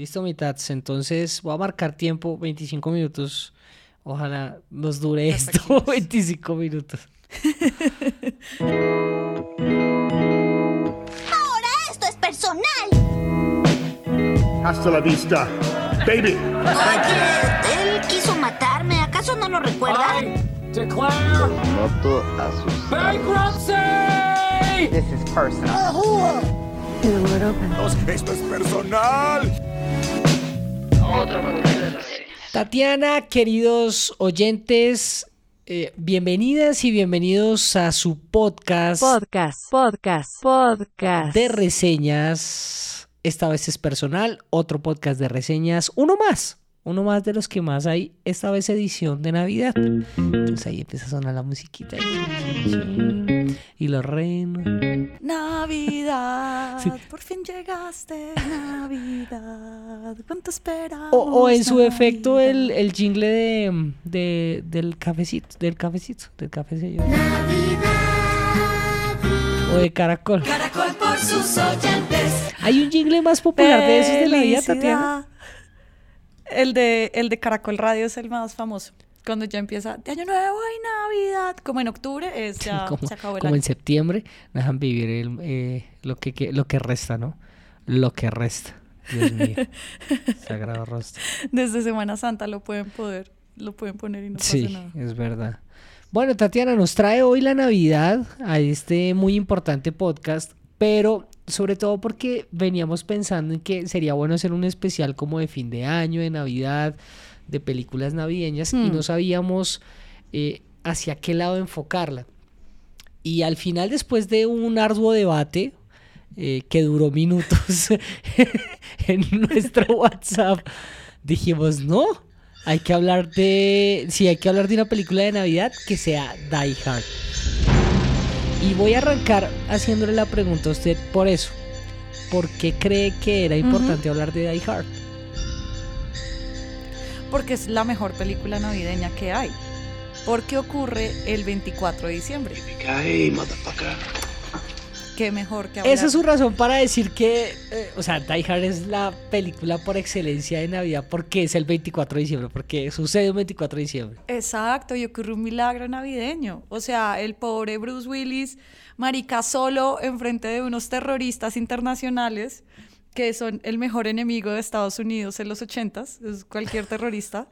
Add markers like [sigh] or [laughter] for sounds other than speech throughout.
Listo, mitad. Entonces voy a marcar tiempo, 25 minutos. Ojalá nos dure esto 25 [laughs] minutos. Ahora esto es personal. Hasta la vista, baby. Oye, él quiso matarme. ¿Acaso no lo recuerdan? Declare Noto a sus bankruptcy! This is personal. Esto es personal. Tatiana, queridos oyentes, eh, bienvenidas y bienvenidos a su podcast Podcast, podcast, podcast. de reseñas. Esta vez es personal, otro podcast de reseñas, uno más, uno más de los que más hay, esta vez edición de Navidad. Entonces ahí empieza a sonar la musiquita y los renos. Navidad, Sí. por fin llegaste, Navidad. ¿Cuánto esperamos? O, o en su efecto Navidad? el, el jingle de, de- del cafecito, del cafecito, del cafecillo. O de caracol. Caracol por sus oyentes. Hay un jingle más popular de esos de la vida, Tatiana. El de, el de Caracol Radio es el más famoso. Cuando ya empieza de Año Nuevo y Navidad, como en octubre, es ya [laughs] como, se acabó el como año. en septiembre, dejan vivir el, eh, lo, que, que- lo que resta, ¿no? Lo que resta. Dios mío. [laughs] Sagrado rostro. Desde Semana Santa lo pueden poder, lo pueden poner y no Sí, pasa nada. es verdad. Bueno, Tatiana, nos trae hoy la Navidad a este muy importante podcast, pero sobre todo porque veníamos pensando en que sería bueno hacer un especial como de fin de año, de Navidad, de películas navideñas, y Hmm. no sabíamos eh, hacia qué lado enfocarla. Y al final, después de un arduo debate eh, que duró minutos [laughs] en nuestro [laughs] WhatsApp, dijimos, no, hay que hablar de, sí, hay que hablar de una película de Navidad que sea Die Hard. Y voy a arrancar haciéndole la pregunta a usted por eso. ¿Por qué cree que era importante hablar de Die Hard? Porque es la mejor película navideña que hay. Porque ocurre el 24 de diciembre. Qué mejor que hablar. Esa es su razón para decir que, eh, o sea, Die Hard es la película por excelencia de Navidad porque es el 24 de diciembre, porque sucede un 24 de diciembre. Exacto, y ocurre un milagro navideño. O sea, el pobre Bruce Willis, marica solo enfrente de unos terroristas internacionales que son el mejor enemigo de Estados Unidos en los ochentas, es cualquier terrorista.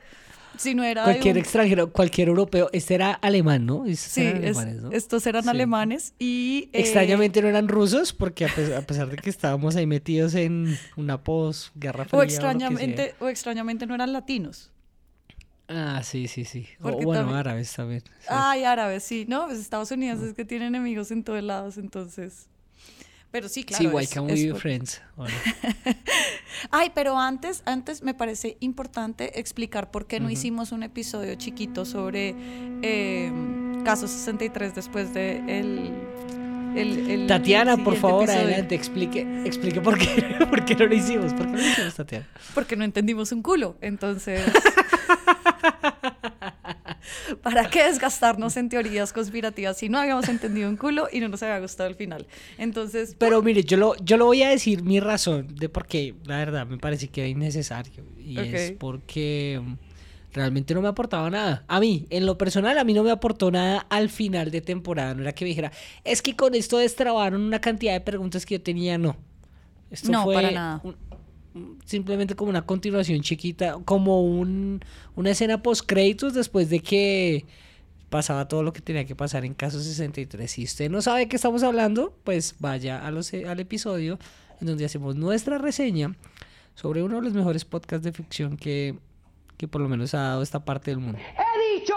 Si no era Cualquier un- extranjero, cualquier europeo, este era alemán, ¿no? Estos Sí, eran es- alemanes, ¿no? estos eran Sí. alemanes y... eh, Extrañamente no eran rusos, porque a pesar, a pesar de que estábamos ahí metidos en una posguerra fría. o extrañamente, o extrañamente no eran latinos. Ah, sí, sí, sí. O bueno, también- árabes también. sí. Ay, árabes, sí. No, pues Estados Unidos es que tiene enemigos en todos lados, entonces... Pero sí, claro. sí, Why Can't We Be Friends? Bueno, [laughs] Ay, pero antes, antes me parece importante explicar por qué no hicimos un episodio chiquito sobre eh, Caso 63 después de el, el- el Tatiana, por favor, episodio. adelante, explique, explique por qué, [laughs] por qué no lo hicimos. ¿Por qué no lo hicimos, Tatiana? Porque no entendimos un culo, entonces... [laughs] [laughs] ¿Para qué desgastarnos en teorías conspirativas si no habíamos entendido un culo y no nos había gustado el final? Entonces, Pero mire, yo lo, yo lo voy a decir mi razón de por qué, la verdad, me parece que era innecesario. Y es porque mm, realmente no me aportaba nada. A mí, en lo personal, a mí no me aportó nada al final de temporada. No era que me dijera, es que con esto destrabaron una cantidad de preguntas que yo tenía, no. Esto No, fue para nada. un- simplemente como una continuación chiquita, como un, una escena post créditos después de que pasaba todo lo que tenía que pasar en caso 63. Si usted no sabe de qué estamos hablando, pues vaya a los, al episodio en donde hacemos nuestra reseña sobre uno de los mejores podcasts de ficción que, que por lo menos ha dado esta parte del mundo. ¡He dicho!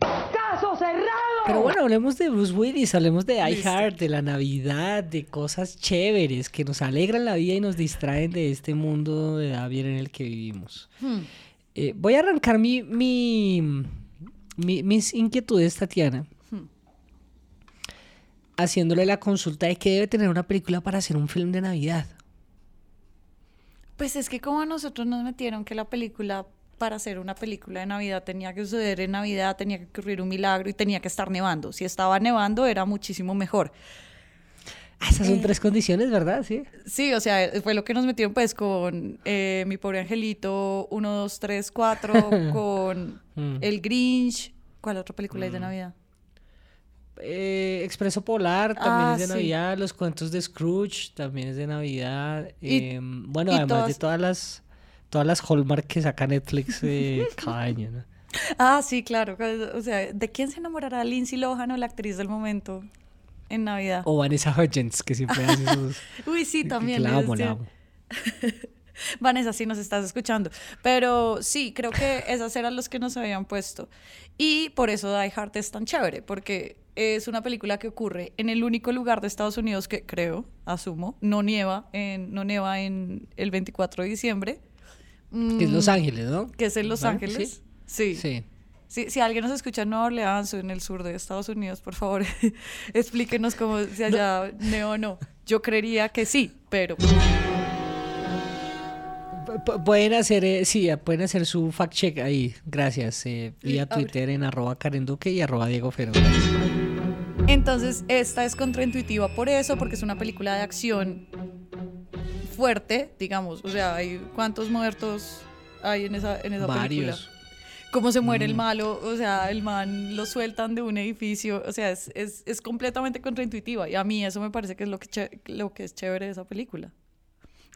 ¡Caso cerrado! Pero bueno, hablemos de Bruce Willis, hablemos de. Hard, de la Navidad, de cosas chéveres que nos alegran la vida y nos distraen de este mundo de Davier en el que vivimos. hmm, Eh, voy a arrancar mi, mi, mi- mis inquietudes, Tatiana, Hmm. haciéndole la consulta de qué debe tener una película para hacer un film de Navidad. Pues es que como a nosotros nos metieron que la película, para hacer una película de Navidad, tenía que suceder en Navidad, tenía que ocurrir un milagro y tenía que estar nevando. Si estaba nevando era muchísimo mejor. Ah, esas son Eh, tres condiciones, ¿verdad? Sí. Sí, o sea, fue lo que nos metieron pues con eh, Mi Pobre Angelito 1, 2, 3, 4, con Mm. El Grinch. ¿Cuál otra película hay de Navidad? Eh, Expreso Polar también Ah, es de sí. Navidad. Los cuentos de Scrooge también es de Navidad. Y- em, bueno, y además de todas las todas las Hallmark que saca Netflix eh, [laughs] cada año, ¿no? Ah, sí, claro. O sea, ¿de quién se enamorará Lindsay Lohan o la actriz del momento en Navidad? O Vanessa Hudgens, que siempre hace [laughs] sus... Uy, sí, también. la amo, la [laughs] amo. Vanessa, sí nos estás escuchando. Pero sí, creo que esas eran los que nos habían puesto. Y por eso Die Hard es tan chévere, porque es una película que ocurre en el único lugar de Estados Unidos que creo, asumo, no nieva en, no nieva en el 24 de diciembre. Que es Los Mm, Ángeles, ¿no? Que es en Los. Ángeles. Sí. Sí. Sí. Si alguien nos escucha en Nueva Orleans o en el sur de Estados Unidos, por favor, [laughs] explíquenos cómo si allá neo o no. Yo creería que sí, pero Pu- pu- Pueden hacer, eh, sí, pueden hacer su fact check ahí, gracias, eh, vía ver. Twitter en arroba Karen Duque y arroba Diego Fero. Entonces, esta es contraintuitiva por eso, porque es una película de acción fuerte, digamos. O sea, hay cuántos muertos hay en esa, en esa película. Varios. Cómo se muere el Mm. malo, o sea, el man lo sueltan de un edificio, o sea, es, es, es completamente contraintuitiva. Y a mí eso me parece que es lo que, che- lo que es chévere de esa película.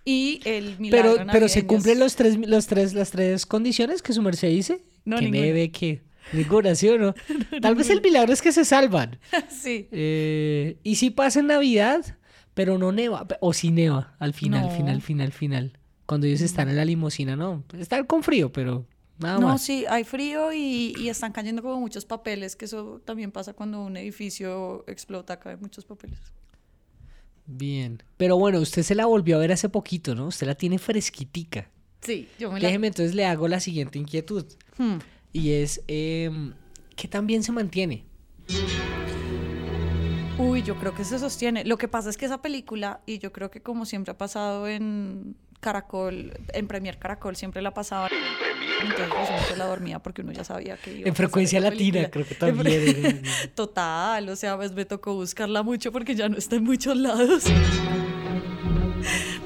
Y el milagro Pero, pero se cumplen los tres, los tres, las tres condiciones que su merced dice. No, que ninguna. nieve, que ninguna, ¿sí o no? [laughs] Tal vez el milagro es que se salvan. [laughs] sí. Eh, y si pasa en Navidad, pero no neva, o si neva al final, No. final, final, final. Cuando ellos están en la limusina, no, están con frío, pero nada No, más. sí, hay frío y, y están cayendo como muchos papeles, que eso también pasa cuando un edificio explota, caen muchos papeles. Bien. Pero bueno, usted se la volvió a ver hace poquito, ¿no? Usted la tiene fresquitica. Sí, yo me la... Déjeme entonces le hago la siguiente inquietud. Hmm. Y es, em, ¿qué tan bien se mantiene? Uy, yo creo que se sostiene. Lo que pasa es que esa película, y yo creo que como siempre ha pasado en Caracol, en Premier Caracol, siempre la pasaban. Entonces la dormía porque uno ya sabía que iba En frecuencia latina, película. creo que también. [laughs] Total, o sea, pues me tocó buscarla mucho porque ya no está en muchos lados. [laughs]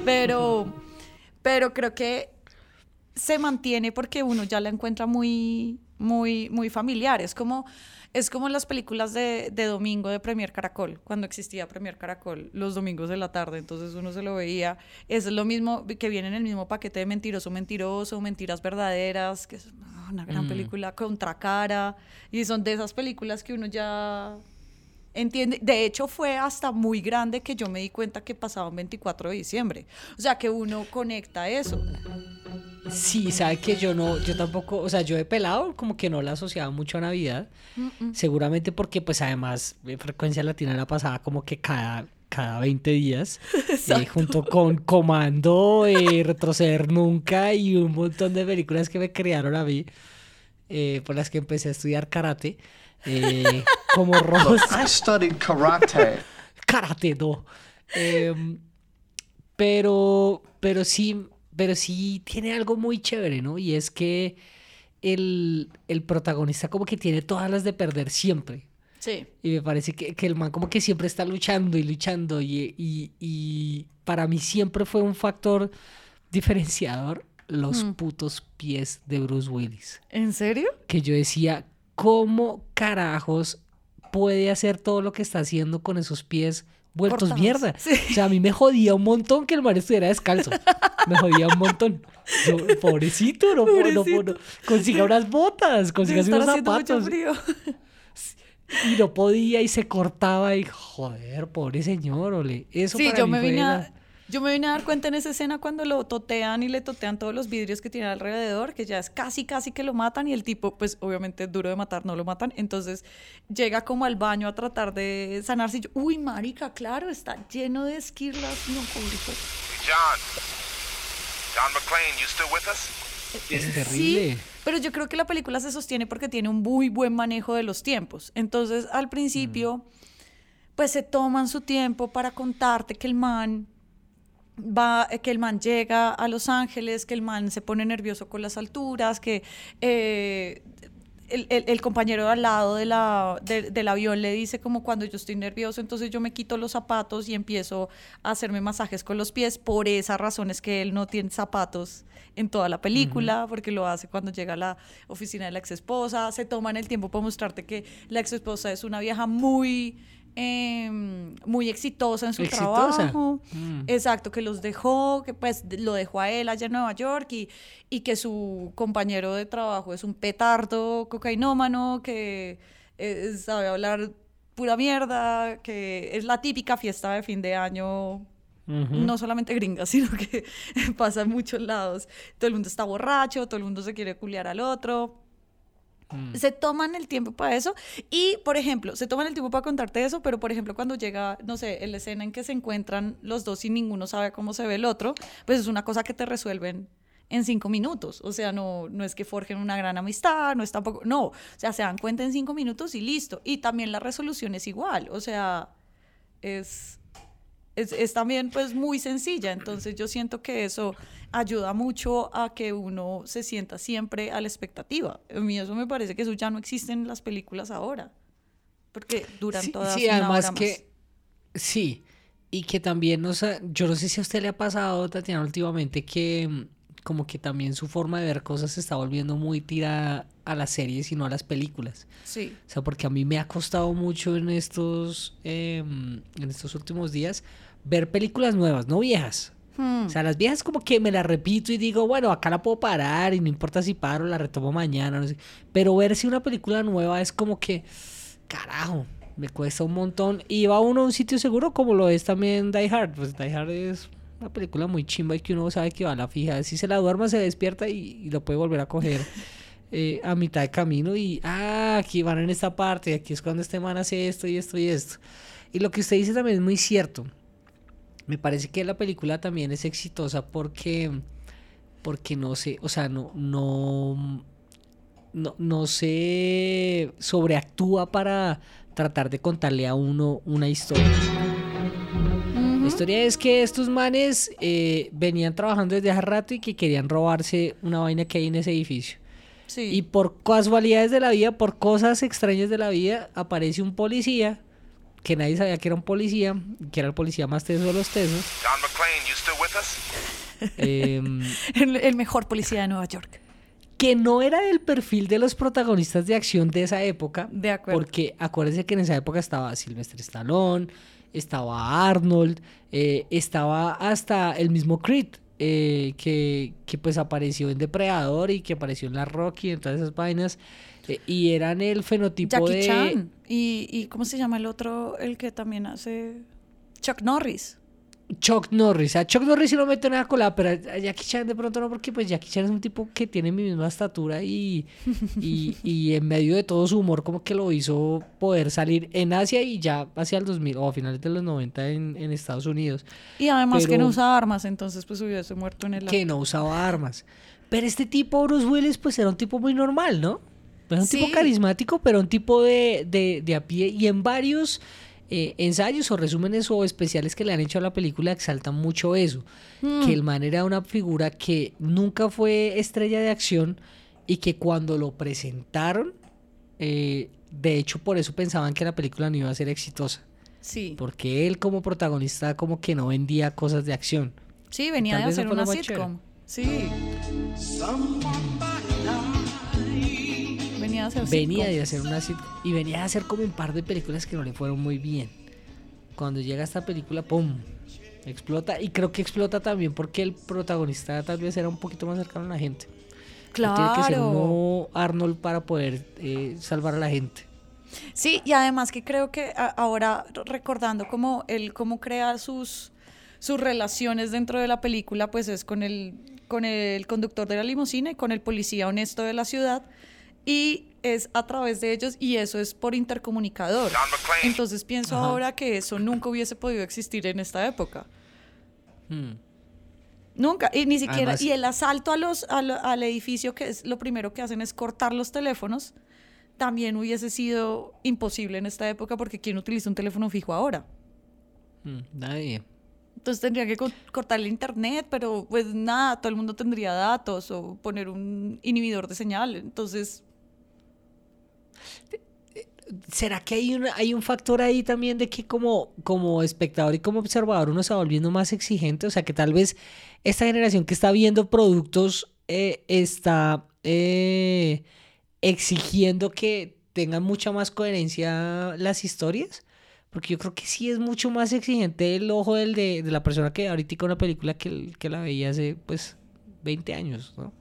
Pero, pero creo que se mantiene porque uno ya la encuentra muy, muy, muy familiar. Es como, es como las películas de, de domingo de Premier Caracol, cuando existía Premier Caracol los domingos de la tarde, entonces uno se lo veía. Es lo mismo que viene en el mismo paquete de Mentiroso, Mentiroso, Mentiras Verdaderas, que es una gran Mm. película, Contracara, y son de esas películas que uno ya entiende. De hecho, fue hasta muy grande que yo me di cuenta que pasaba un 24 de diciembre. O sea, que uno conecta eso. Sí, sabe que yo no, yo tampoco, o sea, yo he pelado como que no la asociaba mucho a Navidad, seguramente porque pues además en frecuencia latina la pasaba como que cada, cada 20 días, [laughs] eh, junto con Comando, eh, Retroceder Nunca y un montón de películas que me crearon a mí, eh, por las que empecé a estudiar karate, eh, como Ross. I studied karate. [laughs] karate no. Em, pero, pero sí, pero sí tiene algo muy chévere, ¿no? Y es que el, el protagonista como que tiene todas las de perder siempre. Sí. Y me parece que, que el man como que siempre está luchando y luchando. Y, y- y para mí siempre fue un factor diferenciador los Mm. putos pies de Bruce Willis. ¿En serio? Que yo decía, ¿cómo carajos puede hacer todo lo que está haciendo con esos pies vueltos Cortados. mierda? Sí. O sea, a mí me jodía un montón que el man estuviera descalzo. Me jodía un montón. Yo, pobrecito, no puedo, no. Pobrecito. Consiga unas botas, consiga unos mucho zapatos. frío. Y no podía y se cortaba y joder, pobre señor, ole. Eso Sí, para yo mí me, vine a, yo me vine a dar cuenta en esa escena cuando lo totean y le totean todos los vidrios que tiene alrededor, que ya es casi, casi que lo matan y el tipo, pues obviamente es duro de matar, no lo matan. Entonces llega como al baño a tratar de sanarse y yo, uy, marica, claro, está lleno de esquirlas. No, pobrito. John. John McClane, you still with us? Es terrible. Sí, pero yo creo que la película se sostiene porque tiene un muy buen manejo de los tiempos. Entonces, al principio, pues se toman su tiempo para contarte que el man va, que el man llega a Los Ángeles, que el man se pone nervioso con las alturas, que eh, el, el- el compañero de al lado de la, de- del avión le dice como cuando yo estoy nervioso, entonces yo me quito los zapatos y empiezo a hacerme masajes con los pies. Por esa razón es que él no tiene zapatos en toda la película, porque lo hace cuando llega a la oficina de la ex esposa. Se toman el tiempo para mostrarte que la ex esposa es una vieja muy... em, muy exitosa en su Exitosa. trabajo. Mm. Exacto, que los dejó, que pues lo dejó a él allá en Nueva York y, y que su compañero de trabajo es un petardo cocainómano que eh, sabe hablar pura mierda, que es la típica fiesta de fin de año. No solamente gringa, [laughs] sino que pasa en muchos lados. Todo el mundo está borracho, todo el mundo se quiere culiar al otro. Se toman el tiempo para eso y, por ejemplo, se toman el tiempo para contarte eso, pero, por ejemplo, cuando llega, no sé, la escena en que se encuentran los dos y ninguno sabe cómo se ve el otro, pues es una cosa que te resuelven en cinco minutos. O sea, no, no es que forjen una gran amistad, no es tampoco, no, o sea, se dan cuenta en cinco minutos y listo. Y también la resolución es igual, o sea, es, es, es también pues muy sencilla, entonces yo siento que eso ayuda mucho a que uno se sienta siempre a la expectativa. A mí eso me parece que eso ya no existe en las películas ahora, porque duran Sí, todas sí, una además hora más. que sí, y que también nos ha- yo no sé si a usted le ha pasado, Tatiana, últimamente que mm, como que también su forma de ver cosas se está volviendo muy tirada a las series y no a las películas. Sí, O sea, porque a mí me ha costado mucho en estos, em, en estos últimos días ver películas nuevas, no viejas. Hmm. O sea, las viejas como que me las repito y digo, bueno, acá la puedo parar y no importa si paro, la retomo mañana, no sé. Pero ver si una película nueva es como que, carajo, me cuesta un montón. Y va uno a un sitio seguro como lo es también Die Hard. Pues Die Hard es una película muy chimba y que uno sabe que va a la fija. Si se la duerma, se despierta y, y lo puede volver a coger. [laughs] eh, a mitad de camino y ah, aquí van en esta parte, y aquí es cuando este man hace esto y esto y esto. Y lo que usted dice también es muy cierto. Me parece que la película también es exitosa porque porque no sé, o sea, no no no, no se sobreactúa para tratar de contarle a uno una historia. La historia es que estos manes eh, venían trabajando desde hace rato y que querían robarse una vaina que hay en ese edificio. sí. Y por casualidades de la vida, por cosas extrañas de la vida, aparece un policía que nadie sabía que era un policía, que era el policía más teso de los tesos. Don McClane, you still with us? em, [laughs] el, el mejor policía de Nueva York. que no era del perfil de los protagonistas de acción de esa época. De acuerdo. Porque acuérdense que en esa época estaba Sylvester Stallone, estaba Arnold, eh, estaba hasta el mismo Creed, eh, que, que pues apareció en Depredador y que apareció en La Rocky, en todas esas vainas. eh, y eran el fenotipo Jackie de... Chan. Y, y ¿cómo se llama el otro? El que también hace... Chuck Norris. Chuck Norris. A Chuck Norris sí lo meto en la cola, pero a Jackie Chan de pronto no, porque pues Jackie Chan es un tipo que tiene mi misma estatura y, [laughs] y, y en medio de todo su humor como que lo hizo poder salir en Asia y ya hacia el 2000 o a finales de los 90 en, en Estados Unidos, Y además que no usa armas, entonces pues hubiese muerto en el que no usaba armas. Pero este tipo, Bruce Willis, pues era un tipo muy normal, ¿no? Era un tipo carismático, pero un tipo de, de, de a pie y en varios... eh, ensayos o resúmenes o especiales que le han hecho a la película exaltan mucho eso. Que el man era una figura que nunca fue estrella de acción y que cuando lo presentaron, eh, de hecho por eso pensaban que la película no iba a ser exitosa. Sí. Porque él como protagonista como que no vendía cosas de acción. Sí, venía de hacer una sitcom. Sí. Venía de hacer Venía sitcom. de hacer una sit- y venía de hacer como un par de películas que no le fueron muy bien. Cuando llega esta película, ¡pum! Explota. Y creo que explota también porque el protagonista tal vez era un poquito más cercano a la gente. No Tiene que ser Claro. uno Arnold para poder eh, salvar a la gente. Sí, y además que creo que a- ahora recordando cómo él cómo crea sus sus relaciones dentro de la película, pues es con el con el conductor de la limusina y con el policía honesto de la ciudad y es a través de ellos y eso es por intercomunicador. Entonces pienso ahora que eso nunca hubiese podido existir en esta época. Hmm. Nunca, y ni siquiera, Además- y el asalto a los, a lo- al edificio, que es lo primero que hacen es cortar los teléfonos, también hubiese sido imposible en esta época porque ¿quién utiliza un teléfono fijo ahora? Hmm, Nadie. Entonces tendría que co- cortar el internet, pero pues nada, todo el mundo tendría datos o poner un inhibidor de señal. Entonces, ¿Será que hay, una, hay un factor ahí también de que como, como espectador y como observador uno se va volviendo más exigente? O sea, que tal vez esta generación que está viendo productos eh, está eh, exigiendo que tengan mucha más coherencia las historias. Porque yo creo que sí es mucho más exigente el ojo del de, de la persona que ahorita una película que, que la veía hace pues 20 años, ¿no?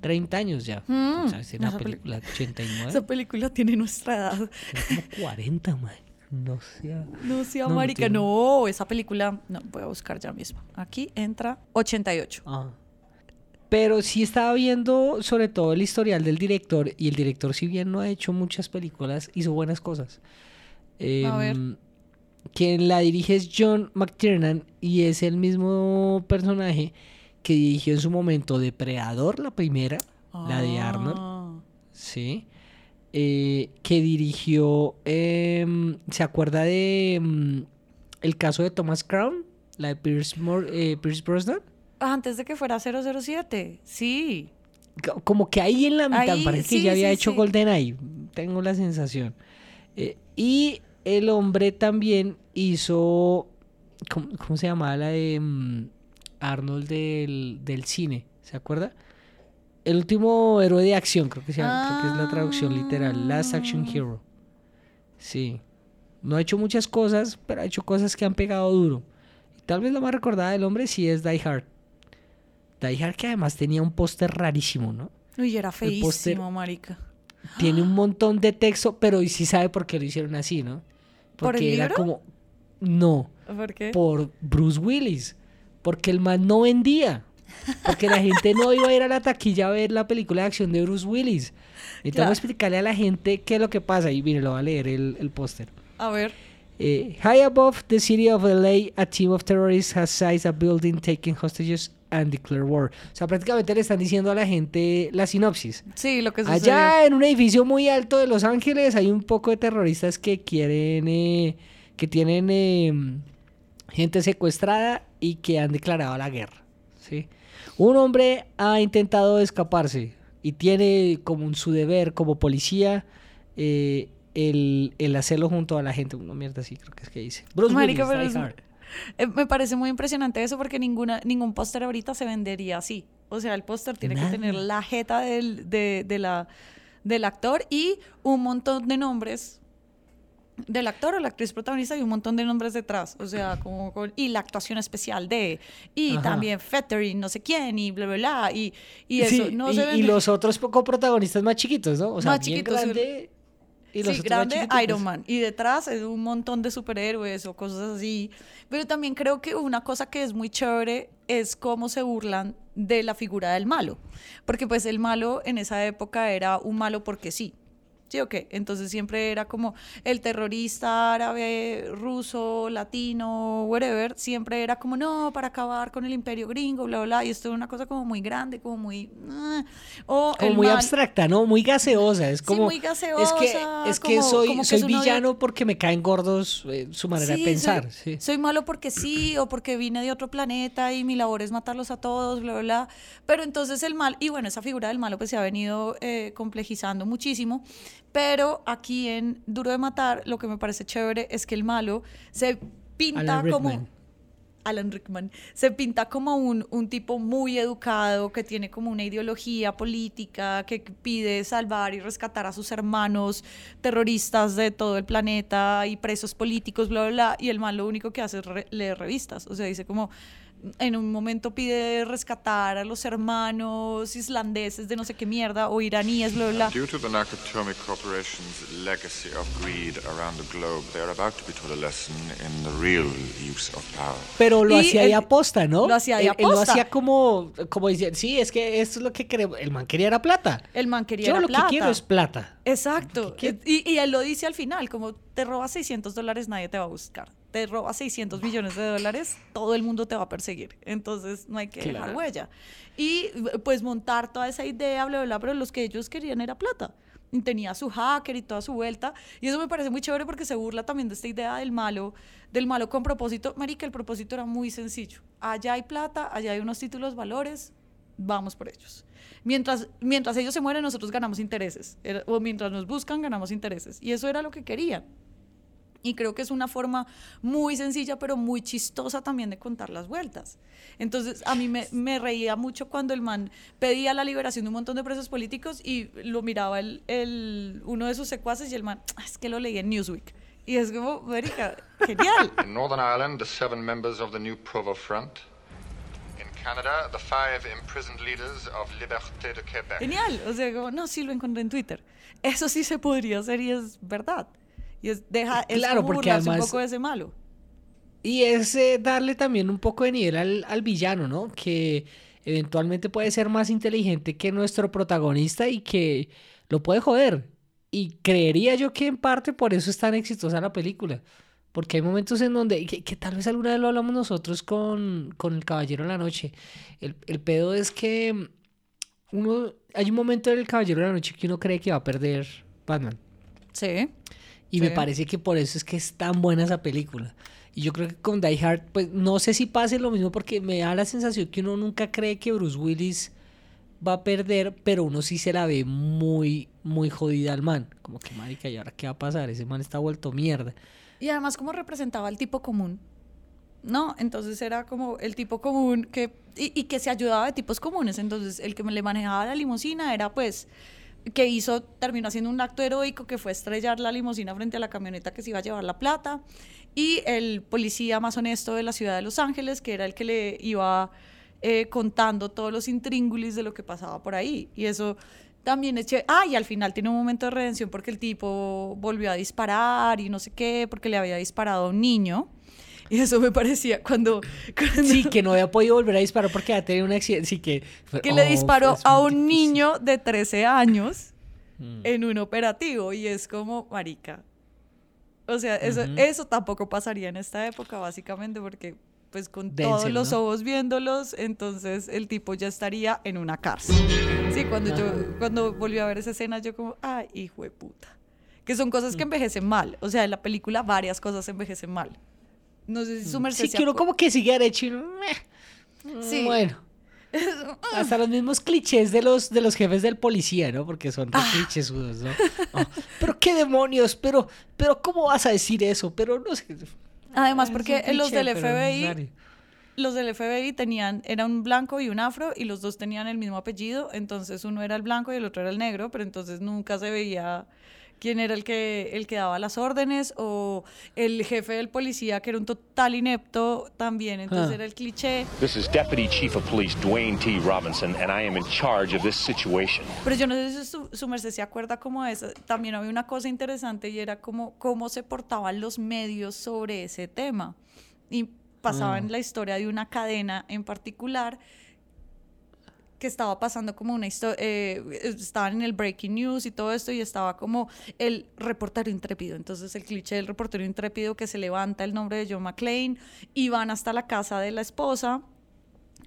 30 años ya. Mm, o sea, es una película de 89. Esa película tiene nuestra edad. Tiene como 40, man. No sé. No sea No, marica, tiene- no, esa película, no, voy a buscar ya mismo. Aquí entra 88. Ah. Pero sí estaba viendo sobre todo el historial del director y el director si bien no ha hecho muchas películas, hizo buenas cosas. A ver. Em, Quien la dirige es John McTiernan y es el mismo personaje que dirigió en su momento Depredador, la primera, la de Arnold, Ah. sí. eh, que dirigió, em, ¿se acuerda de em, el caso de Thomas Crown? La de Pierce, Mor- eh, Pierce Brosnan. Antes de que fuera 007, sí. Co- como que ahí en la mitad, Ahí, parece que ya había sí, hecho sí. GoldenEye, tengo la sensación. Eh, y el hombre también hizo, ¿cómo, cómo se llamaba la de mm, Arnold del, del cine? ¿Se acuerda? El último héroe de acción, creo que, se llama- creo que es la traducción literal, Last Action Ah. Hero. Sí. No ha hecho muchas cosas, pero ha hecho cosas que han pegado duro. Y tal vez la más recordada del hombre sí es Die Hard. Die Hard que además tenía un póster rarísimo, ¿no? Uy, era feísimo, marica. Tiene un [gasps] montón de texto, pero y sí sabe por qué lo hicieron así, ¿no? ¿Por el Porque era libro? como... No, ¿Por qué? por Bruce Willis. Porque el man no vendía. Porque la gente no iba a ir a la taquilla a ver la película de acción de Bruce Willis. Entonces Claro. explicarle a la gente qué es lo que pasa. Y mire, lo va a leer el, el póster. A ver. Eh, high above the city of LA, a team of terrorists has seized a building, taken hostages and declared war. O sea, prácticamente le están diciendo a la gente la sinopsis. Sí, lo que sucedió. Allá en un edificio muy alto de Los Ángeles hay un poco de terroristas que quieren, eh, que tienen eh, gente secuestrada y que han declarado la guerra. ¿sí? Un hombre ha intentado escaparse y tiene como su deber como policía eh, el, el hacerlo junto a la gente. Una mierda así creo que es que dice. Bruce Marica, Willis, pero Die es- Hard. eh, me parece muy impresionante eso porque ninguna, ningún póster ahorita se vendería así. O sea, el póster tiene Nada. que tener la jeta del, de, de la, del actor y un montón de nombres del actor o la actriz protagonista y un montón de nombres detrás. O sea, como con- y la actuación especial de, y Ajá. también Fettering, no sé quién, y bla, bla, bla. Y, y eso Sí, no y, se y los otros poco protagonistas más chiquitos, ¿no? O sea, Más bien chiquitos, grande y los sí, otros grande Iron. Man. Y detrás es un montón de superhéroes o cosas así. Pero también creo que una cosa que es muy chévere es cómo se burlan de la figura del malo. Porque pues el malo en esa época era un malo porque sí. ¿Sí o qué? Entonces siempre era como el terrorista árabe, ruso, latino, whatever, siempre era como, no, para acabar con el imperio gringo, bla, bla. Y esto es una cosa como muy grande, como muy... ah. O como muy mal- abstracta, ¿no? Muy gaseosa. Es como. muy Es que, gaseosa, es que como- soy, como que soy es villano porque me caen gordos eh, su manera de Sí, pensar. Soy, sí. soy malo porque sí, o porque vine de otro planeta y mi labor es matarlos a todos, bla, bla, bla. Pero entonces el mal, y bueno, esa figura del malo pues se ha venido eh, complejizando muchísimo. Pero aquí en Duro de Matar, lo que me parece chévere es que el malo se pinta Alan como. Rickman. Alan Rickman se pinta como un, un tipo muy educado, que tiene como una ideología política, que pide salvar y rescatar a sus hermanos terroristas de todo el planeta y presos políticos, bla, bla, bla. Y el mal lo único que hace es re- leer revistas. O sea, dice como, en un momento pide rescatar a los hermanos islandeses de no sé qué mierda o iraníes, bla, bla. Due to the Nakatomi Corporation's legacy of greed around the globe, they are about to be taught a lesson in the real use of power. Pero lo Y hacía de él- aposta, ¿no? lo hacía de Él- él lo aposta. hacía como, como decía, sí, es que esto es lo que queremos. El man quería era plata. El man quería Yo era lo plata. que quiero es plata. Exacto. ¿Qué- Y, y él lo dice al final, como te robas 600 dólares, nadie te va a buscar. Te robas 600 millones de dólares, todo el mundo te va a perseguir. Entonces no hay que dejar Claro. huella. Y pues montar toda esa idea, bla, bla, bla, pero los que ellos querían era plata. Y tenía su hacker y toda su vuelta. Y eso me parece muy chévere porque se burla también de esta idea del malo, del malo con propósito. Marica, el propósito era muy sencillo. Allá hay plata, allá hay unos títulos valores, vamos por ellos. Mientras, mientras ellos se mueren, nosotros ganamos intereses. O mientras nos buscan, ganamos intereses. Y eso era lo que querían. Y creo que es una forma muy sencilla, pero muy chistosa también de contar las vueltas. Entonces, a mí me, me reía mucho cuando el man pedía la liberación de un montón de presos políticos y lo miraba el, el- uno de sus secuaces y el man, "Ah, es que lo leí en Newsweek. Y es como, marica, genial. [laughs] In Northern Ireland, the seven members of the New Provo Front. In Canada, the five imprisoned leaders of Liberté de Québec. Genial. O sea, como, no, sí lo encontré en Twitter. Eso sí se podría hacer y es verdad. Y es, deja, es Claro, como porque burlarse además- un poco de ese malo. Y es eh, darle también un poco de nivel al, al villano, ¿no? Que eventualmente puede ser más inteligente que nuestro protagonista y que lo puede joder. Y creería yo que en parte por eso es tan exitosa la película. Porque hay momentos en donde, que, que tal vez alguna vez lo hablamos nosotros con, con El Caballero de la Noche. El, el pedo es que uno, hay un momento en El Caballero de la Noche que uno cree que va a perder Batman. Sí. Y me parece que por eso es que es tan buena esa película. Y yo creo que con Die Hard, pues no sé si pase lo mismo porque me da la sensación que uno nunca cree que Bruce Willis va a perder, pero uno sí se la ve muy, muy jodida al man. Como que, marica, ¿y ahora qué va a pasar? Ese man está vuelto mierda. Y además como representaba al tipo común, ¿no? Entonces era como el tipo común que, y, y que se ayudaba de tipos comunes. Entonces el que le manejaba la limusina era pues, que hizo, terminó haciendo un acto heroico que fue estrellar la limusina frente a la camioneta que se iba a llevar la plata. Y el policía más honesto de la ciudad de Los Ángeles, que era el que le iba eh, contando todos los intríngulis de lo que pasaba por ahí. Y eso también es chévere. Ah, y al final tiene un momento de redención porque el tipo volvió a disparar y no sé qué, porque le había disparado a un niño. Y eso me parecía cuando... cuando- Sí, que no había podido volver a disparar porque había tenido un accidente. Sí, que, fue- que le oh, disparó a un difícil. niño de 13 años Mm. en un operativo y es como marica. O sea, eso, eso tampoco pasaría en esta época, básicamente, porque pues con todos los ¿no? ojos viéndolos, entonces el tipo ya estaría en una cárcel. Sí, cuando yo cuando volví a ver esa escena, yo como, ay, hijo de puta. Que son cosas Mm. que envejecen mal. O sea, en la película varias cosas envejecen mal. No sé si su merced Mm. Sí, se que uno acu- como que sigue derecho y uno, "Meh". Sí. Bueno. [laughs] Hasta los mismos clichés de los, de los jefes del policía, ¿no? Porque son Ah. clichesudos, ¿no? Oh, pero qué demonios, pero, pero ¿cómo vas a decir eso? Pero no sé. Además, porque los del FBI los del FBI tenían, era un blanco y un afro, y los dos tenían el mismo apellido, entonces uno era el blanco y el otro era el negro, pero entonces nunca se veía quién era el que, el que daba las órdenes, o el jefe del policía, que era un total inepto también, entonces Ah. era el cliché. This is Deputy Chief of Police Dwayne T. Robinson, and I am in charge of this situation. Pero yo no sé si su, su merced se acuerda como eso. También había una cosa interesante y era como cómo se portaban los medios sobre ese tema. Y pasaban la historia de una cadena en particular que estaba pasando como una historia, estaban en el breaking news y todo esto y estaba como el reportero intrépido. Entonces el cliché del reportero intrépido que se levanta el nombre de John McClane y van hasta la casa de la esposa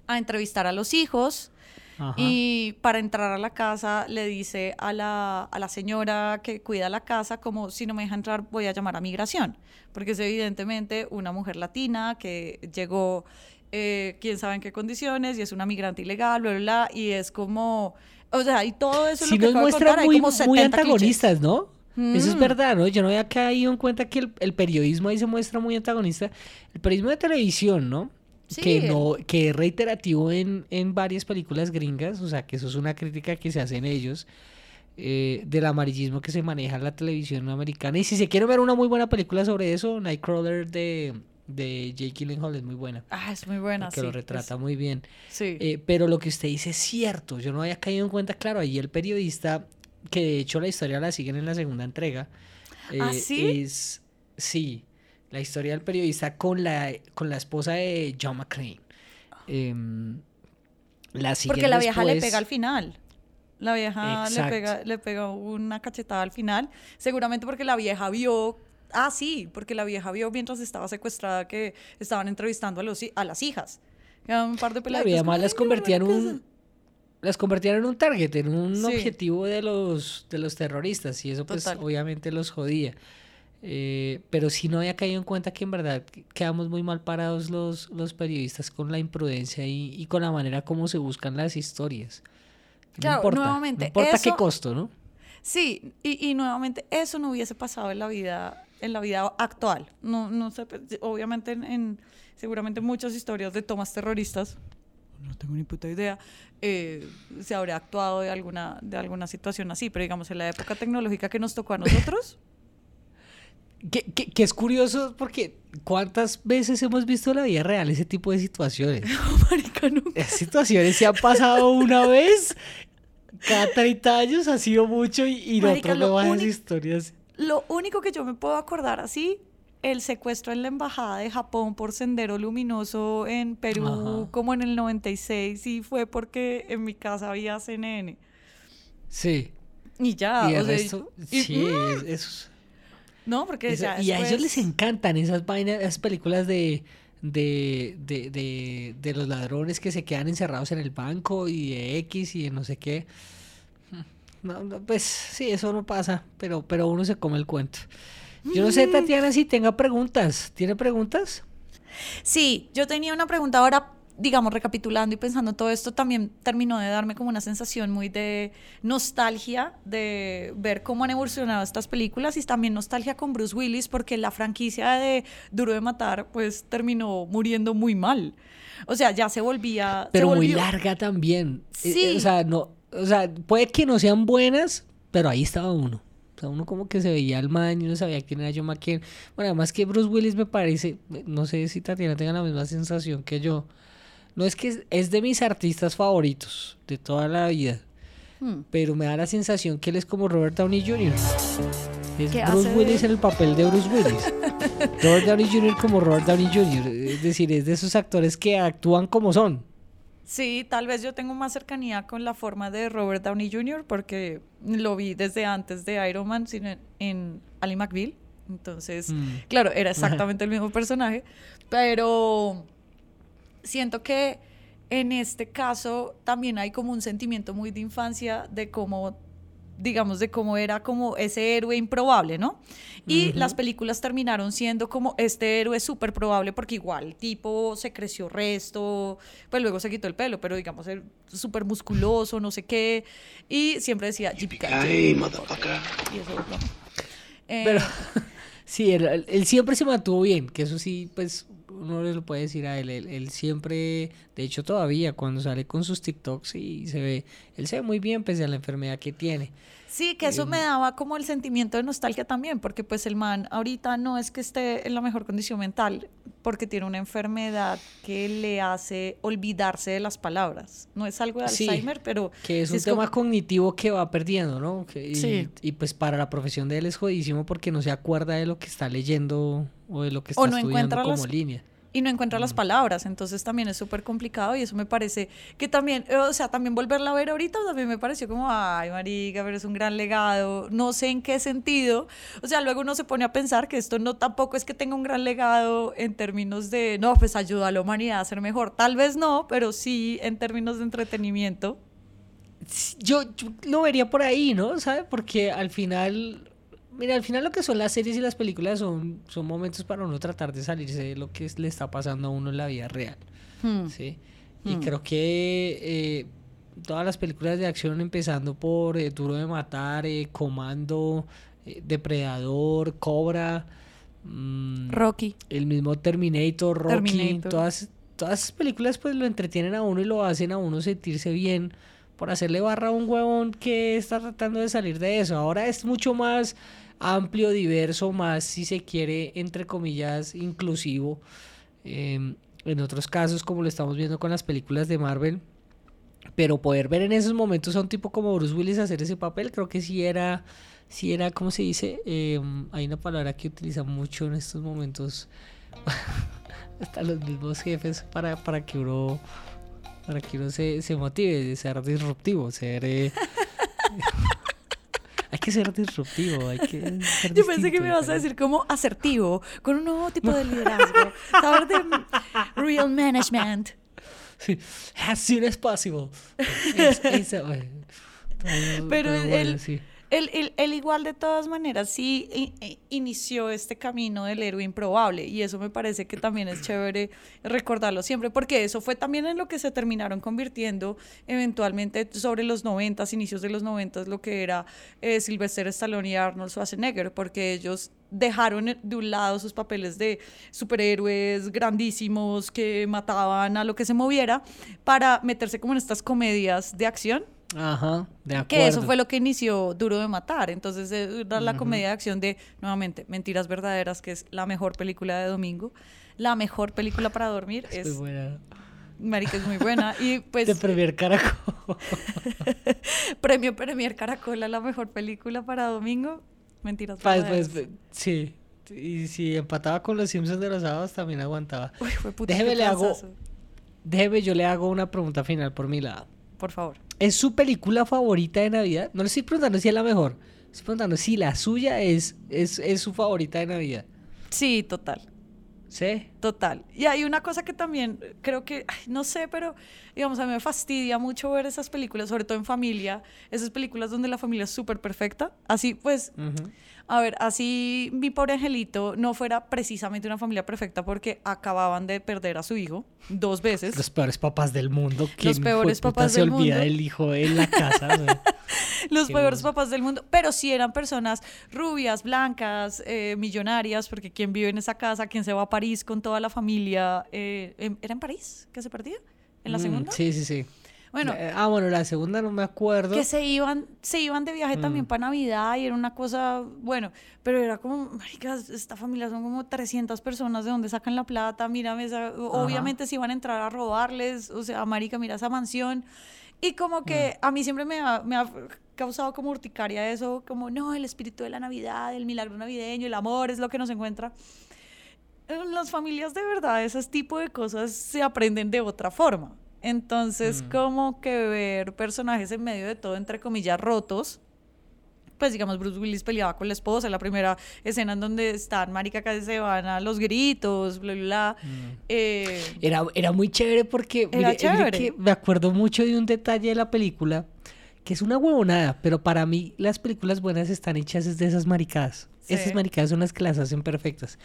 a entrevistar a los hijos. Ajá. Y para entrar a la casa le dice a la, a la señora que cuida la casa como si no me deja entrar voy a llamar a migración, porque es evidentemente una mujer latina que llegó eh, quién sabe en qué condiciones y es una migrante ilegal, bla, bla, bla, y es como, o sea, y todo eso es Si lo que nos hay muy, como muy 70 clichés. antagonistas, ¿no? Eso es Mm. verdad, ¿no? Yo no había caído en cuenta que el, el periodismo ahí se muestra muy antagonista. El periodismo de televisión, ¿no? Sí. Que, no, que es reiterativo en, en varias películas gringas, o sea, que eso es una crítica que se hace en ellos, eh, del amarillismo que se maneja en la televisión americana. Y si se quiere ver una muy buena película sobre eso, Nightcrawler de, de Jake Gyllenhaal es muy buena. Ah, es muy buena, que sí. lo retrata es- muy bien. sí. Eh, pero lo que usted dice es cierto, yo no había caído en cuenta, claro, ahí el periodista, que de hecho la historia la siguen en la segunda entrega, ¿Ah, eh, sí? es, sí, la historia del periodista con la, con la esposa de John McClane. Em, la Porque la vieja le pega al final. La vieja le pega, le pega una cachetada al final. Seguramente porque la vieja vio. Ah, sí, porque la vieja vio mientras estaba secuestrada que estaban entrevistando a, los, a las hijas. Un par de La peladitos vida como, más las "Ay, convertía en un las convertían en un target, en un Sí. objetivo de los de los terroristas y eso pues Total. obviamente los jodía. Eh, pero sí no había caído en cuenta que en verdad quedamos muy mal parados los, los periodistas con la imprudencia y, y con la manera como se buscan las historias. No importa, nuevamente, no importa qué costo, ¿no? Sí, y, y nuevamente eso no hubiese pasado en la vida, en la vida actual. No, no sé, pues, obviamente en, en- seguramente muchas historias de tomas terroristas, no tengo ni puta idea, eh, se habría actuado de alguna, de alguna situación así, pero digamos en la época tecnológica que nos tocó a nosotros, [laughs] Que, que- que es curioso porque cuántas veces hemos visto en la vida real ese tipo de situaciones. [laughs] marica, nunca. Esas situaciones se han pasado una vez cada 30 años, ha sido mucho y, y Marica, nosotros lo no esas único- historias. Lo único que yo me puedo acordar así, el secuestro en la embajada de Japón por Sendero Luminoso en Perú, Ajá. como en el 96, y fue porque en mi casa había CNN. Sí. Y ya, y el o sea, resto, y- sí, mm, es- eso- No, porque eso- ya y a ellos les encantan esas vainas, esas películas de, de, de, de, de los ladrones que se quedan encerrados en el banco y de X y de no sé qué. No, no, pues sí, eso no pasa, pero, pero uno se come el cuento. Yo no sé, Mm. Tatiana, si tenga preguntas. ¿Tiene preguntas? Sí, yo tenía una pregunta ahora, digamos, recapitulando y pensando todo esto, también terminó de darme como una sensación muy de nostalgia de ver cómo han evolucionado estas películas y también nostalgia con Bruce Willis porque la franquicia de Duro de Matar pues terminó muriendo muy mal. O sea, ya se volvía... se Pero muy larga también. Eh, Sí. O sea, no, o sea, puede que no sean buenas, pero ahí estaba uno. O sea, uno como que se veía al man y no sabía quién era John McCain. Bueno, además que Bruce Willis me parece, no sé si Tatiana tenga la misma sensación que yo. No es que es, es de mis artistas favoritos de toda la vida, Hmm. pero me da la sensación que él es como Robert Downey Jr. Es ¿Qué Bruce Willis en el papel de Bruce Willis. [laughs] Robert Downey Jr. como Robert Downey Jr. Es decir, es de esos actores que actúan como son. Sí, tal vez yo tengo más cercanía con la forma de Robert Downey Jr. porque lo vi desde antes de Iron Man sino en, en Ali McBeal. Entonces, Mm. claro, era [laughs] exactamente el mismo personaje, pero siento que en este caso también hay como un sentimiento muy de infancia de cómo digamos, de cómo era como ese héroe improbable, ¿no? Y las películas terminaron siendo como este héroe súper probable porque igual el tipo se creció resto, pues luego se quitó el pelo, pero digamos, el súper musculoso, no sé qué, y siempre decía, "Yippee-ki-yay, motherfucker". Y eso, ¿no? Eh, Pero [laughs] sí, él siempre se mantuvo bien, que eso sí, pues uno le lo puede decir a él. Él, él siempre, de hecho todavía, cuando sale con sus TikToks y se ve, él se ve muy bien pese a la enfermedad que tiene. Sí, que eso me daba como el sentimiento de nostalgia también, porque pues el man ahorita no es que esté en la mejor condición mental, porque tiene una enfermedad que le hace olvidarse de las palabras. No es algo de Sí, Alzheimer, pero... Que es un tema como- cognitivo que va perdiendo, ¿no? Que- y, Sí. y pues para la profesión de él es jodísimo porque no se acuerda de lo que está leyendo o de lo que está O no estudiando como las- línea. Y no encuentra las palabras, entonces también es súper complicado y eso me parece que también, eh, o sea, también volverla a ver ahorita también me pareció como, ay, marica, pero es un gran legado, no sé en qué sentido, o sea, luego uno se pone a pensar que esto no tampoco es que tenga un gran legado en términos de, no, pues ayuda a la humanidad a ser mejor, tal vez no, pero sí en términos de entretenimiento. yo, yo lo vería por ahí, ¿no? ¿Sabe? Porque al final, mira, al final lo que son las series y las películas son, son momentos para uno tratar de salirse de lo que le está pasando a uno en la vida real, Hmm. ¿sí? Y Hmm. creo que eh, todas las películas de acción, empezando por eh, Duro de Matar, eh, Comando, Depredador, Cobra, mm, Rocky. el mismo Terminator, Rocky, Terminator. todas todas esas películas pues lo entretienen a uno y lo hacen a uno sentirse bien por hacerle barra a un huevón que está tratando de salir de eso. Ahora es mucho más amplio, diverso, más si se quiere, entre comillas, inclusivo. Em, en otros casos, como lo estamos viendo con las películas de Marvel. Pero poder ver en esos momentos a un tipo como Bruce Willis hacer ese papel, creo que sí era, sí era, ¿cómo se dice? Em, hay una palabra que utiliza mucho en estos momentos. [laughs] Hasta los mismos jefes para, para que uno para que uno se, se motive ser disruptivo, ser eh, [laughs] que ser disruptivo, hay que ser Yo pensé que me ibas a decir como asertivo, con un nuevo tipo de liderazgo, saber de [laughs] real management. Sí, as soon as possible. Es- bueno, todo- Pero todo el, bueno, sí. Él, él- él igual de todas maneras sí inició este camino del héroe improbable y eso me parece que también es chévere recordarlo siempre porque eso fue también en lo que se terminaron convirtiendo eventualmente sobre los noventas, inicios de los noventas, lo que era eh, Sylvester Stallone y Arnold Schwarzenegger porque ellos dejaron eh, de un lado sus papeles de superhéroes grandísimos que mataban a lo que se moviera para meterse como en estas comedias de acción Ajá, de acuerdo. que eso fue lo que inició Duro de Matar. Entonces, eh, era la comedia de acción de, nuevamente, Mentiras Verdaderas, que es la mejor película de domingo. La mejor película para dormir Es es, muy buena. Marica, es muy buena. Y [laughs] pues, De Premier Caracol. [laughs] premio Premier Caracol a la mejor película para domingo. Mentiras Pa- Verdaderas. pues, sí. Y si empataba con los Simpsons de los sábados, también aguantaba. Uy, fue puta, Déjeme le hago, déjeme, yo le hago una pregunta final por mi lado. Por favor. ¿Es su película favorita de Navidad? No le estoy preguntando si es la mejor. Estoy preguntando si la suya es, es, es su favorita de Navidad. Sí, total. ¿Sí? Total. Y hay una cosa que también eh, creo que, ay, no sé, pero digamos, a mí me fastidia mucho ver esas películas, sobre todo en familia, esas películas donde la familia es súper perfecta. Así, pues, a ver, así mi pobre angelito no fuera precisamente una familia perfecta porque acababan de perder a su hijo dos veces. Los peores papás del mundo. ¿Quién peores papás se del olvida mundo? del hijo en la casa? [laughs] los Qué peores bueno. papás del mundo, pero sí eran personas rubias, blancas, eh, millonarias, porque quien vive en esa casa, quien se va a París con toda la familia, eh, em- ¿era en París que se perdía? ¿En la Mm, segunda? Sí, sí, sí. Bueno, Eh, ah, bueno, la segunda no me acuerdo. que se iban, se iban de viaje Mm. también para Navidad y era una cosa, bueno, pero era como, maricas, esta familia son como 300 personas, ¿de dónde sacan la plata? Mírame, esa- obviamente se iban a entrar a robarles, o sea, marica, mira esa mansión. Y como que Mm. a mí siempre me ha, me ha causado como urticaria eso, como, no, el espíritu de la Navidad, el milagro navideño, el amor es lo que nos encuentra. En las familias de verdad, ese tipo de cosas se aprenden de otra forma. Entonces, como que ver personajes en medio de todo, entre comillas, rotos, pues digamos, Bruce Willis peleaba con la esposa, la primera escena en donde están, marica, casi se van a los gritos, bla, bla, bla. Eh, Era, era muy chévere porque Era mire, mire chévere. que me acuerdo mucho de un detalle de la película que es una huevonada, pero para mí las películas buenas están hechas de esas maricadas. Sí. Esas maricadas son las que las hacen perfectas.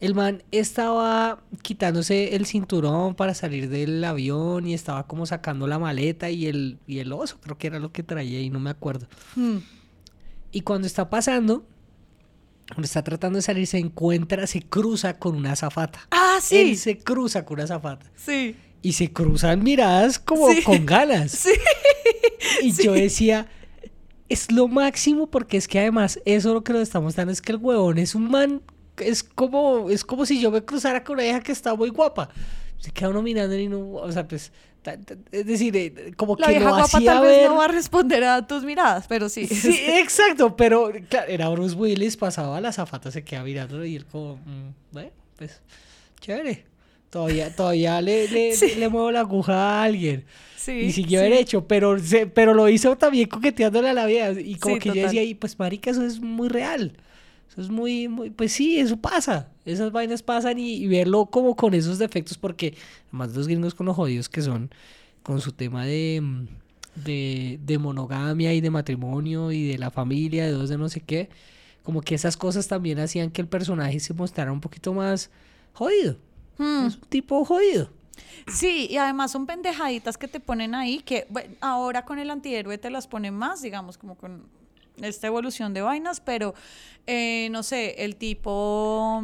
El man estaba quitándose el cinturón para salir del avión y estaba como sacando la maleta y el, y el oso, creo que era lo que traía y no me acuerdo. hmm, Y cuando está pasando, cuando está tratando de salir, se encuentra, se cruza con una azafata. Ah, sí. Él se cruza con una azafata. sí. Y se cruzan miradas como Sí. con ganas. [laughs] Sí. Y yo decía, es lo máximo porque es que además eso lo que nos estamos dando es que el huevón es un man, es como, es como si yo me cruzara con una hija que está muy guapa. Se queda uno mirando y no, o sea, pues, ta- ta- es decir, eh, como La que vieja lo guapa hacía tal vez no va a responder a tus miradas, pero sí. Sí, [laughs] exacto, pero claro, era Bruce Willis, pasaba la zafata, se queda mirando y él como, mm, bueno, pues, chévere. Todavía, todavía le, le, [laughs] Sí. le muevo la aguja a alguien. Sí, y siguió sí. derecho, pero, se, pero lo hizo también coqueteándole a la vida. Y como que yo decía, y pues marica, eso es muy real. Eso es muy, muy, pues sí, eso pasa. Esas vainas pasan y, y verlo como con esos defectos, porque además los gringos con los jodidos que son, con su tema de, mm, de, de monogamia y de matrimonio y de la familia, de dos de no sé qué, como que esas cosas también hacían que el personaje se mostrara un poquito más jodido. Hmm. Es un tipo jodido. Sí, y además son pendejaditas que te ponen ahí que bueno, ahora con el antihéroe te las ponen más, digamos, como con esta evolución de vainas, pero eh, no sé, el tipo...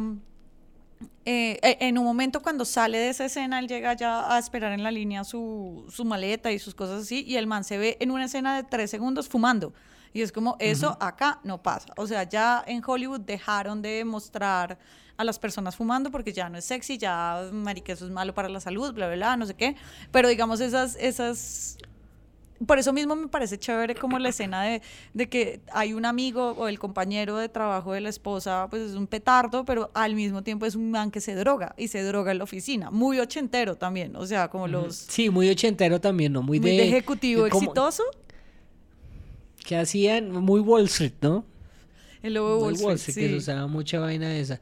eh, eh, en un momento cuando sale de esa escena, él llega ya a esperar en la línea su, su maleta y sus cosas así, y el man se ve en una escena de tres segundos fumando. Y es como, eso acá no pasa. O sea, ya en Hollywood dejaron de mostrar a las personas fumando porque ya no es sexy, ya, marica, eso es malo para la salud, bla, bla, bla, no sé qué. Pero digamos, esas, esas por eso mismo me parece chévere como la escena de, de que hay un amigo o el compañero de trabajo de la esposa, pues es un petardo, pero al mismo tiempo es un man que se droga y se droga en la oficina. Muy ochentero también, o sea, como los... Sí, muy ochentero también, ¿no? Muy, Muy de, de ejecutivo de exitoso. Que hacían muy Wall Street, ¿no? El lobo de Wall Street, Wall Street, que se usaba mucha vaina esa.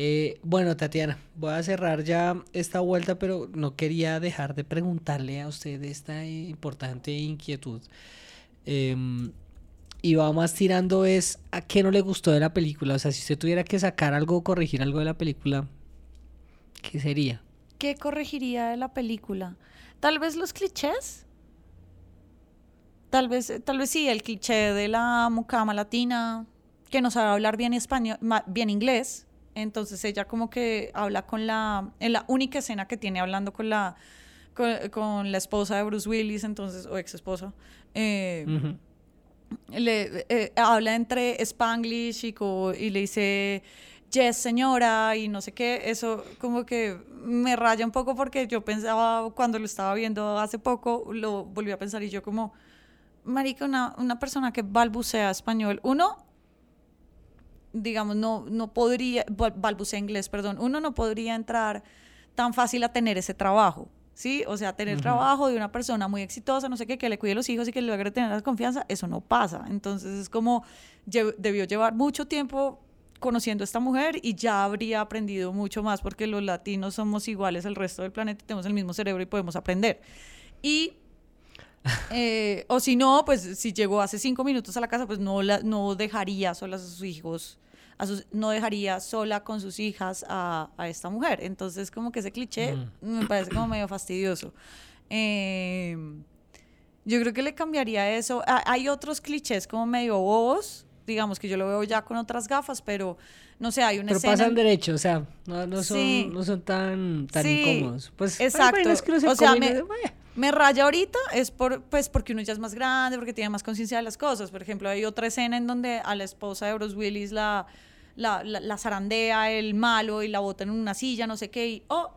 Eh, bueno, Tatiana, voy a cerrar ya esta vuelta, pero no quería dejar de preguntarle a usted esta eh, importante inquietud. Em, y va más tirando es a qué no le gustó de la película. O sea, si usted tuviera que sacar algo corregir algo de la película, ¿qué sería? ¿Qué corregiría de la película? Tal vez los clichés. Tal vez, tal vez sí, el cliché de la mucama latina que no sabe hablar bien español, bien inglés. Entonces ella como que habla con la, en la única escena que tiene hablando con la, con, con la esposa de Bruce Willis, entonces, o ex esposa. eh, Ujú. le, eh, habla entre Spanglish y, co- y le dice yes señora y no sé qué, eso como que me raya un poco porque yo pensaba cuando lo estaba viendo hace poco, lo volví a pensar y yo como, marica, una, una persona que balbucea español, uno, digamos, no, no podría, bal- balbucea inglés, perdón, uno no podría entrar tan fácil a tener ese trabajo. ¿Sí? O sea, tener trabajo de una persona muy exitosa, no sé qué, que le cuide los hijos y que le logre tener la confianza, eso no pasa. Entonces es como, lle- debió llevar mucho tiempo conociendo a esta mujer y ya habría aprendido mucho más porque los latinos somos iguales al resto del planeta, tenemos el mismo cerebro y podemos aprender. Y eh, o si no, pues si llegó hace cinco minutos a la casa, pues no, la, no dejaría solas a sus hijos, a sus, no dejaría sola con sus hijas a, a esta mujer. Entonces, como que ese cliché me parece como medio fastidioso. Eh, yo creo que le cambiaría eso. Hay otros clichés como medio bobos, digamos que yo lo veo ya con otras gafas, pero no sé, hay una Pero escena... pasan derecho, o sea, no, no son, Sí. no son tan, tan Sí, incómodos. Pues, exacto. que se O sea. Me raya ahorita es por, pues porque uno ya es más grande, porque tiene más conciencia de las cosas. Por ejemplo, hay otra escena en donde a la esposa de Bruce Willis la, la, la, la zarandea el malo y la bota en una silla, no sé qué, y oh,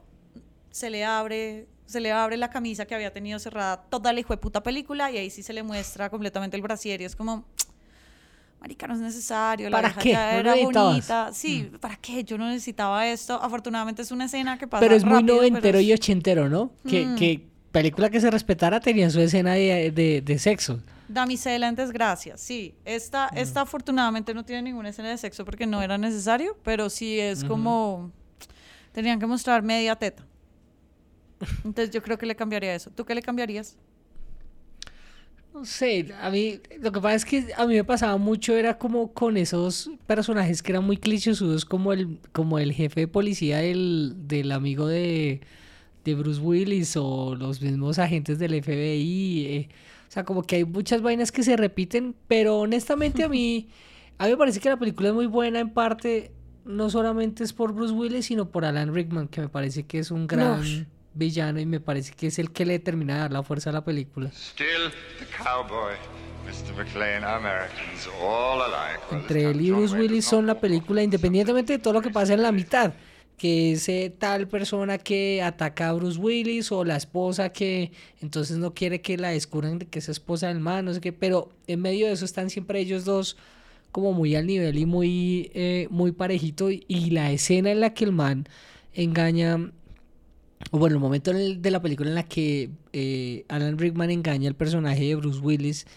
se le abre, se le abre la camisa que había tenido cerrada toda la hijo de puta película y ahí sí se le muestra completamente el brasier y es como, marica, no es necesario, la ¿Para qué? ya ¿No era? Mm. bonita. Sí, ¿para qué? Yo no necesitaba esto. Afortunadamente es una escena que pasa Pero es muy rápido, noventero y ochentero, ¿no? Que, Mm. que película que se respetara tenía su escena de, de, de sexo. Damisela en desgracia, sí. Esta, esta afortunadamente no tiene ninguna escena de sexo porque no era necesario, pero sí es como... Tenían que mostrar media teta. Entonces yo creo que le cambiaría eso. ¿Tú qué le cambiarías? No sé, a mí lo que pasa es que a mí me pasaba mucho era como con esos personajes que eran muy clichésudos como el como el jefe de policía del, del amigo de, de Bruce Willis o los mismos agentes del FBI, eh, o sea, como que hay muchas vainas que se repiten, pero honestamente a mí [laughs] a mí me parece que la película es muy buena en parte no solamente es por Bruce Willis, sino por Alan Rickman, que me parece que es un gran villano y me parece que es el que le termina de dar la fuerza a la película. Still the cowboy, Mr. McLean, Americans, all alike. Entre él y Bruce Willis son la película, independientemente de todo lo que pasa en la mitad, que es eh, tal persona que ataca a Bruce Willis o la esposa que entonces no quiere que la descubran de que es esposa del man, no sé qué, pero en medio de eso están siempre ellos dos como muy al nivel y muy, eh, muy parejito y, la escena en la que el man engaña o bueno, el momento en el- de la película en la que eh, Alan Rickman engaña al personaje de Bruce Willis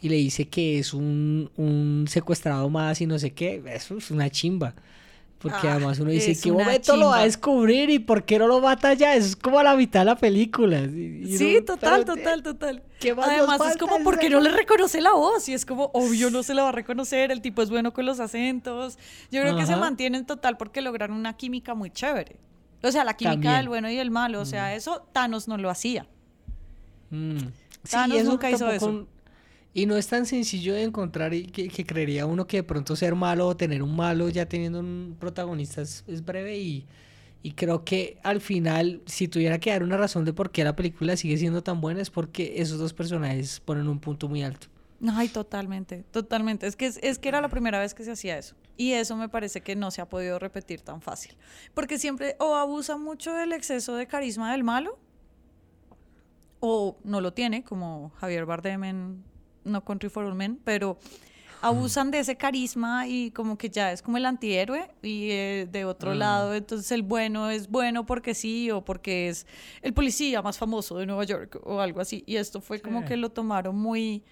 y le dice que es un, un secuestrado más y no sé qué, eso es una chimba. Porque Ah, además uno dice, ¿qué momento lo va a descubrir y por qué no lo mata ya? Eso es como a la mitad de la película. Y- y Sí, total, pero, total, total. ¿qué más nos Además es como porque no le reconoce la voz y es como obvio no se la va a reconocer, el tipo es bueno con los acentos. Yo creo que se mantienen total porque lograron una química muy chévere. O sea, la química También. del bueno y el malo, o sea, eso Thanos no lo hacía. Mm. Sí, Thanos eso nunca hizo eso. Y no es tan sencillo de encontrar y que, que creería uno que de pronto ser malo o tener un malo ya teniendo un protagonista es, es breve y, y creo que al final, si tuviera que dar una razón de por qué la película sigue siendo tan buena es porque esos dos personajes ponen un punto muy alto. Ay, totalmente, totalmente. Es que, es, que era la primera vez que se hacía eso. Y eso me parece que no se ha podido repetir tan fácil. Porque siempre o abusa mucho del exceso de carisma del malo, o no lo tiene, como Javier Bardem en No Country for All Men, pero abusan de ese carisma y como que ya es como el antihéroe y eh, de otro lado entonces el bueno es bueno porque sí o porque es el policía más famoso de Nueva York o algo así. Y esto fue como que lo tomaron muy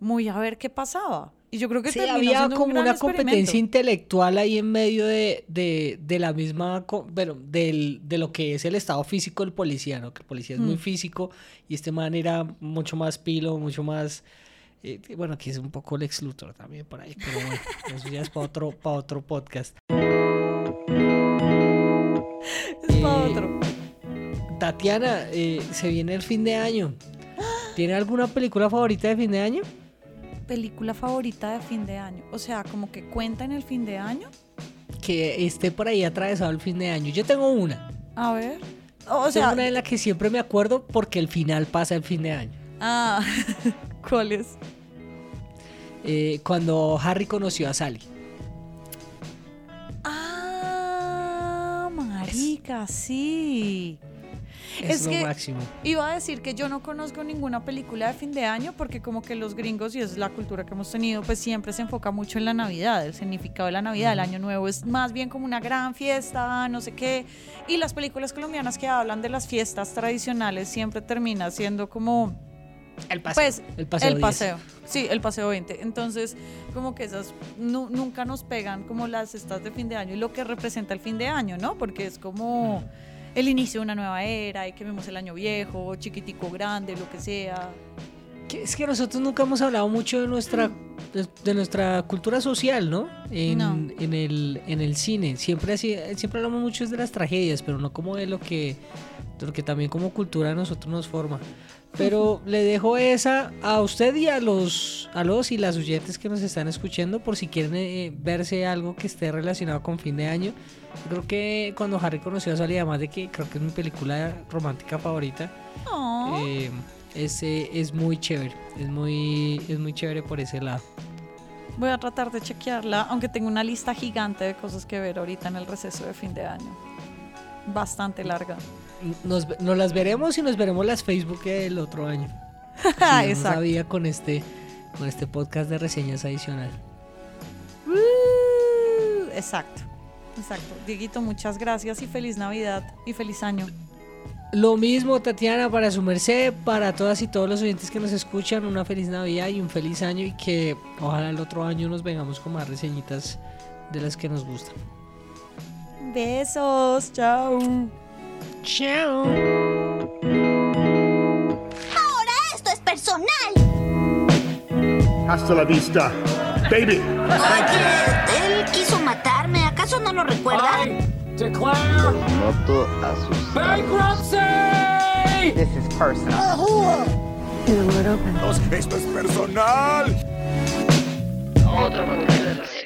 muy a ver qué pasaba y yo creo que Sí, había un como una competencia intelectual ahí en medio de, de, de la misma, bueno, del, de lo que es el estado físico del policía, ¿no? Que el policía es muy Mm. físico y este man era mucho más pilo, mucho más Eh, bueno, aquí es un poco Lex Luthor también por ahí, pero bueno, [laughs] eso ya es para otro, para otro podcast. Es para Eh, otro. Tatiana, eh, se viene el fin de año. ¿Tiene alguna película favorita de fin de año? Película favorita de fin de año. O sea, como que cuenta en el fin de año. Que esté por ahí atravesado el fin de año. Yo tengo una. A ver. O Tengo sea, una en la que siempre me acuerdo porque el final pasa el fin de año. ah, [laughs] ¿cuál es? Eh, cuando Harry conoció a Sally. Ah, marica, sí. Es, Es lo que- máximo. Iba a decir que yo no conozco ninguna película de fin de año porque como que los gringos, y es la cultura que hemos tenido, pues siempre se enfoca mucho en la Navidad, el significado de la Navidad, el Año Nuevo es más bien como una gran fiesta, no sé qué. Y las películas colombianas que hablan de las fiestas tradicionales siempre termina siendo como El paseo. pues el paseo. el 10. paseo. Sí, el paseo 20. Entonces, como que esas nu- nunca nos pegan como las estas de fin de año y lo que representa el fin de año, ¿no? Porque es como el inicio de una nueva era y que vemos el año viejo, chiquitico, grande, lo que sea. Es que nosotros nunca hemos hablado mucho de nuestra de, de nuestra cultura social, ¿no? En, No. en el, en el cine. Siempre así, siempre hablamos mucho de las tragedias, pero no como de lo que, de lo que también como cultura a nosotros nos forma. Pero le dejo esa a usted y a los, a los y las oyentes que nos están escuchando por si quieren eh, verse algo que esté relacionado con fin de año. Creo que cuando Harry conoció a Sally, además de que creo que es mi película romántica favorita, Oh, eh, es, eh, es muy chévere, es muy, es muy chévere por ese lado. voy a tratar de chequearla, aunque tengo una lista gigante de cosas que ver ahorita en el receso de fin de año. Bastante larga. Nos, nos las veremos y nos veremos las Facebook el otro año. [laughs] Si no sabía con este, con este podcast de reseñas adicional. Uh, Exacto. Exacto. Dieguito, muchas gracias y feliz Navidad y feliz año. Lo mismo, Tatiana, para su merced, para todas y todos los oyentes que nos escuchan, una feliz Navidad y un feliz año y que ojalá el otro año nos vengamos con más reseñitas de las que nos gustan. Besos, chao. Chao. Ahora esto es personal. Hasta la vista, baby. Oye, él quiso matarme. ¿Acaso no lo recuerda? Declare Noto bankruptcy! This is personal. Esto es personal. Otro podcast de.